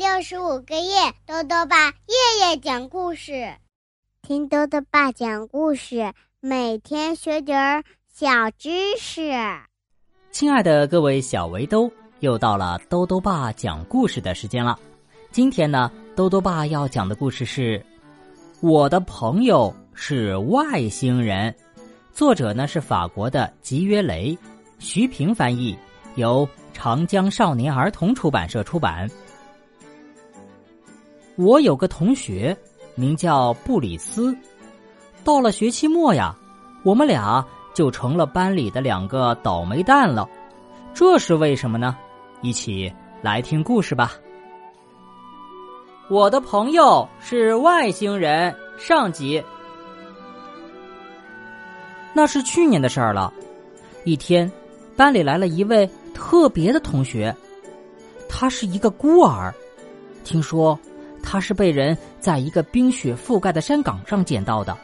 六十五个夜，豆豆爸夜夜讲故事，听豆豆爸讲故事，每天学点儿小知识。亲爱的各位小围兜，又到了豆豆爸讲故事的时间了。今天呢，豆豆爸要讲的故事是《我的朋友是外星人》，作者呢是法国的吉约雷，徐平翻译，由长江少年儿童出版社出版。我有个同学，名叫布里斯。到了学期末呀，我们俩就成了班里的两个倒霉蛋了。这是为什么呢？一起来听故事吧。我的朋友是外星人。上集，那是去年的事儿了。一天，班里来了一位特别的同学，他是一个孤儿。听说。他是被人在一个冰雪覆盖的山岗上捡到的，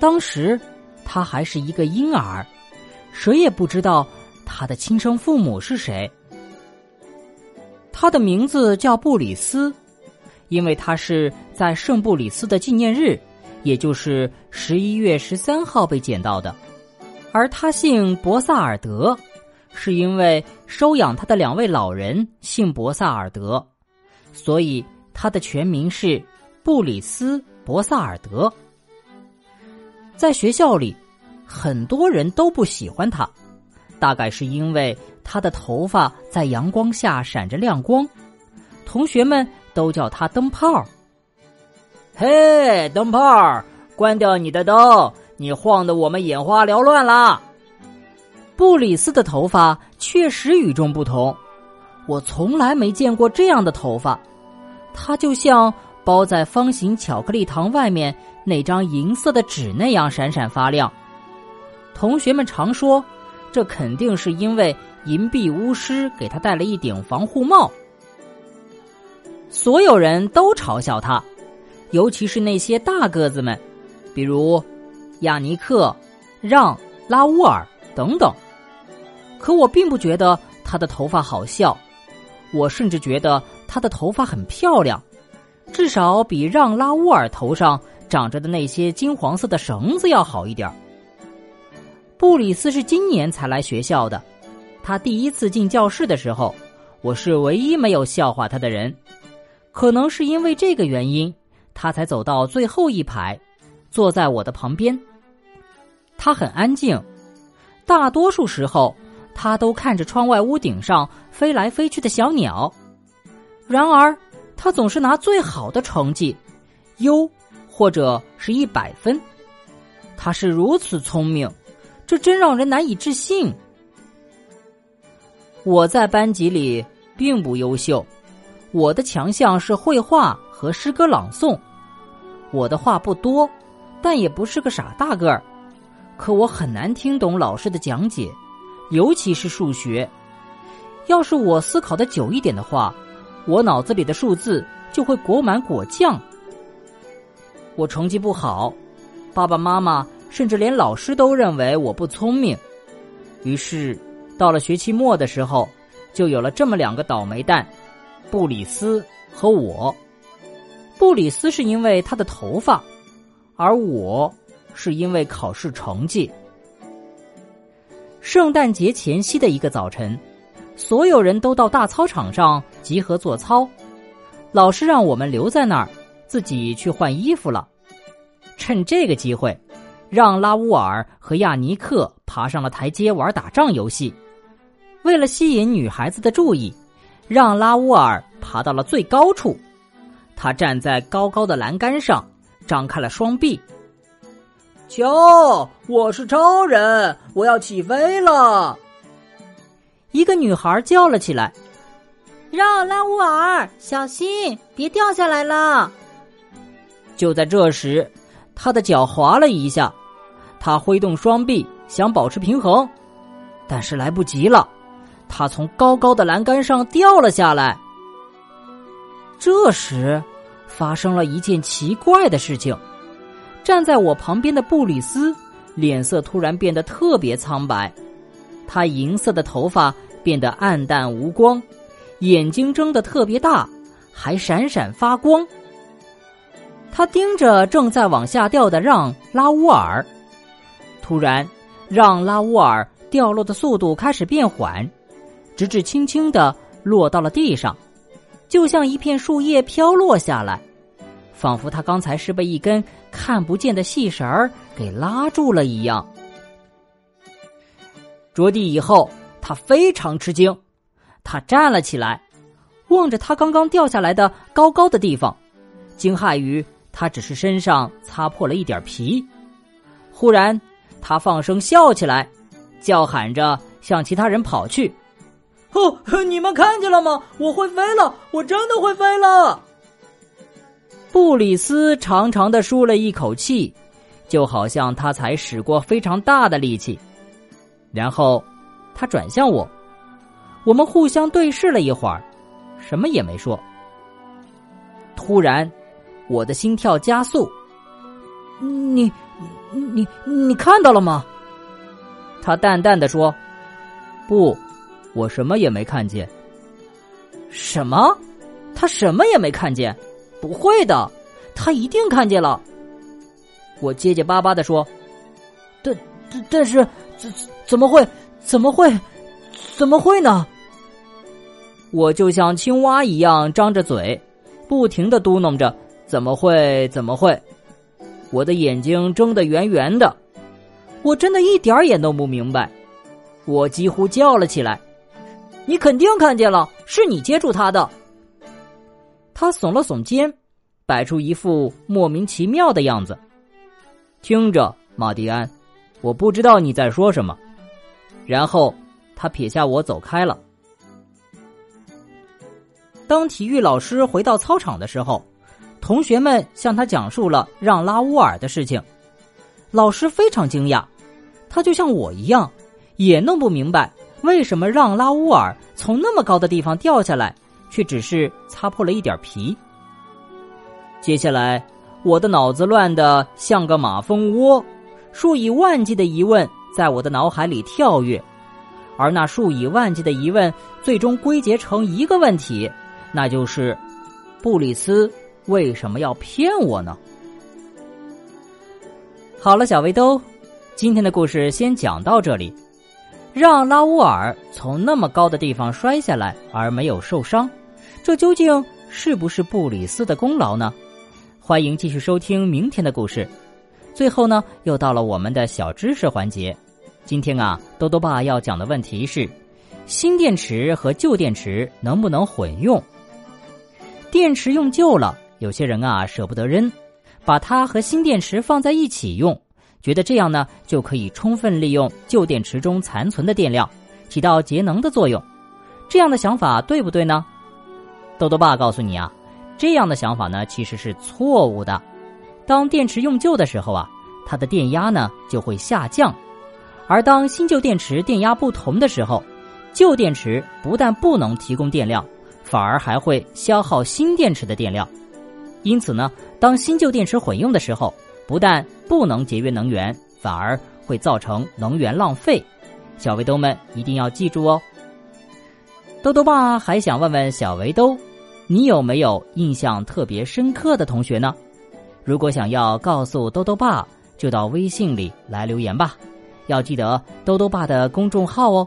当时他还是一个婴儿，谁也不知道他的亲生父母是谁。他的名字叫布里斯，因为他是在圣布里斯的纪念日，也就是十一月十三号被捡到的。而他姓博萨尔德，是因为收养他的两位老人姓博萨尔德，所以。他的全名是布里斯·博萨尔德。在学校里，很多人都不喜欢他，大概是因为他的头发在阳光下闪着亮光，同学们都叫他“灯泡”。嘿，灯泡，关掉你的灯，你晃得我们眼花缭乱啦！布里斯的头发确实与众不同，我从来没见过这样的头发。它就像包在方形巧克力糖外面那张银色的纸那样闪闪发亮。同学们常说，这肯定是因为银币巫师给他戴了一顶防护帽。所有人都嘲笑他，尤其是那些大个子们，比如亚尼克、让、拉乌尔等等。可我并不觉得他的头发好笑，我甚至觉得。他的头发很漂亮，至少比让拉乌尔头上长着的那些金黄色的绳子要好一点。布里斯是今年才来学校的，他第一次进教室的时候，我是唯一没有笑话他的人。可能是因为这个原因，他才走到最后一排，坐在我的旁边。他很安静，大多数时候他都看着窗外屋顶上飞来飞去的小鸟。然而，他总是拿最好的成绩，优或者是一百分。他是如此聪明，这真让人难以置信。我在班级里并不优秀，我的强项是绘画和诗歌朗诵。我的话不多，但也不是个傻大个儿。可我很难听懂老师的讲解，尤其是数学。要是我思考的久一点的话。我脑子里的数字就会裹满果酱。我成绩不好，爸爸妈妈甚至连老师都认为我不聪明。于是，到了学期末的时候，就有了这么两个倒霉蛋：布里斯和我。布里斯是因为他的头发，而我是因为考试成绩。圣诞节前夕的一个早晨。所有人都到大操场上集合做操，老师让我们留在那儿，自己去换衣服了。趁这个机会，让拉乌尔和亚尼克爬上了台阶玩打仗游戏。为了吸引女孩子的注意，让拉乌尔爬到了最高处，他站在高高的栏杆上，张开了双臂。瞧，我是超人，我要起飞了。一个女孩叫了起来：“让拉乌尔，小心，别掉下来了！”就在这时，他的脚滑了一下，他挥动双臂想保持平衡，但是来不及了，他从高高的栏杆上掉了下来。这时，发生了一件奇怪的事情：站在我旁边的布里斯脸色突然变得特别苍白。他银色的头发变得暗淡无光，眼睛睁得特别大，还闪闪发光。他盯着正在往下掉的让拉乌尔，突然，让拉乌尔掉落的速度开始变缓，直至轻轻的落到了地上，就像一片树叶飘落下来，仿佛他刚才是被一根看不见的细绳儿给拉住了一样。着地以后，他非常吃惊，他站了起来，望着他刚刚掉下来的高高的地方，惊骇于。他只是身上擦破了一点皮，忽然，他放声笑起来，叫喊着向其他人跑去。哦，你们看见了吗？我会飞了，我真的会飞了！布里斯长长的舒了一口气，就好像他才使过非常大的力气。然后，他转向我，我们互相对视了一会儿，什么也没说。突然。我的心跳加速。你，你，你看到了吗？他淡淡的说：“不，我什么也没看见。”什么？他什么也没看见？不会的，他一定看见了。我结结巴巴的说：“但，但是，怎怎么会？怎么会？怎么会呢？”我就像青蛙一样张着嘴，不停的嘟囔着。怎么会？怎么会？我的眼睛睁得圆圆的，我真的一点儿也弄不明白。我几乎叫了起来：“你肯定看见了，是你接住他的。”他耸了耸肩，摆出一副莫名其妙的样子。听着，马蒂安，我不知道你在说什么。然后他撇下我走开了。当体育老师回到操场的时候。同学们向他讲述了让拉乌尔的事情，老师非常惊讶，他就像我一样，也弄不明白为什么让拉乌尔从那么高的地方掉下来，却只是擦破了一点皮。接下来，我的脑子乱得像个马蜂窝，数以万计的疑问在我的脑海里跳跃，而那数以万计的疑问最终归结成一个问题，那就是布里斯。为什么要骗我呢？好了，小围兜，今天的故事先讲到这里。让拉乌尔从那么高的地方摔下来而没有受伤，这究竟是不是布里斯的功劳呢？欢迎继续收听明天的故事。最后呢，又到了我们的小知识环节。今天啊，多多爸要讲的问题是：新电池和旧电池能不能混用？电池用旧了。有些人啊舍不得扔，把它和新电池放在一起用，觉得这样呢就可以充分利用旧电池中残存的电量，起到节能的作用。这样的想法对不对呢？豆豆爸告诉你啊，这样的想法呢其实是错误的。当电池用旧的时候啊，它的电压呢就会下降，而当新旧电池电压不同的时候，旧电池不但不能提供电量，反而还会消耗新电池的电量。因此呢，当新旧电池混用的时候，不但不能节约能源，反而会造成能源浪费。小围兜们一定要记住哦。兜兜爸还想问问小围兜，你有没有印象特别深刻的同学呢？如果想要告诉兜兜爸，就到微信里来留言吧。要记得兜兜爸的公众号哦，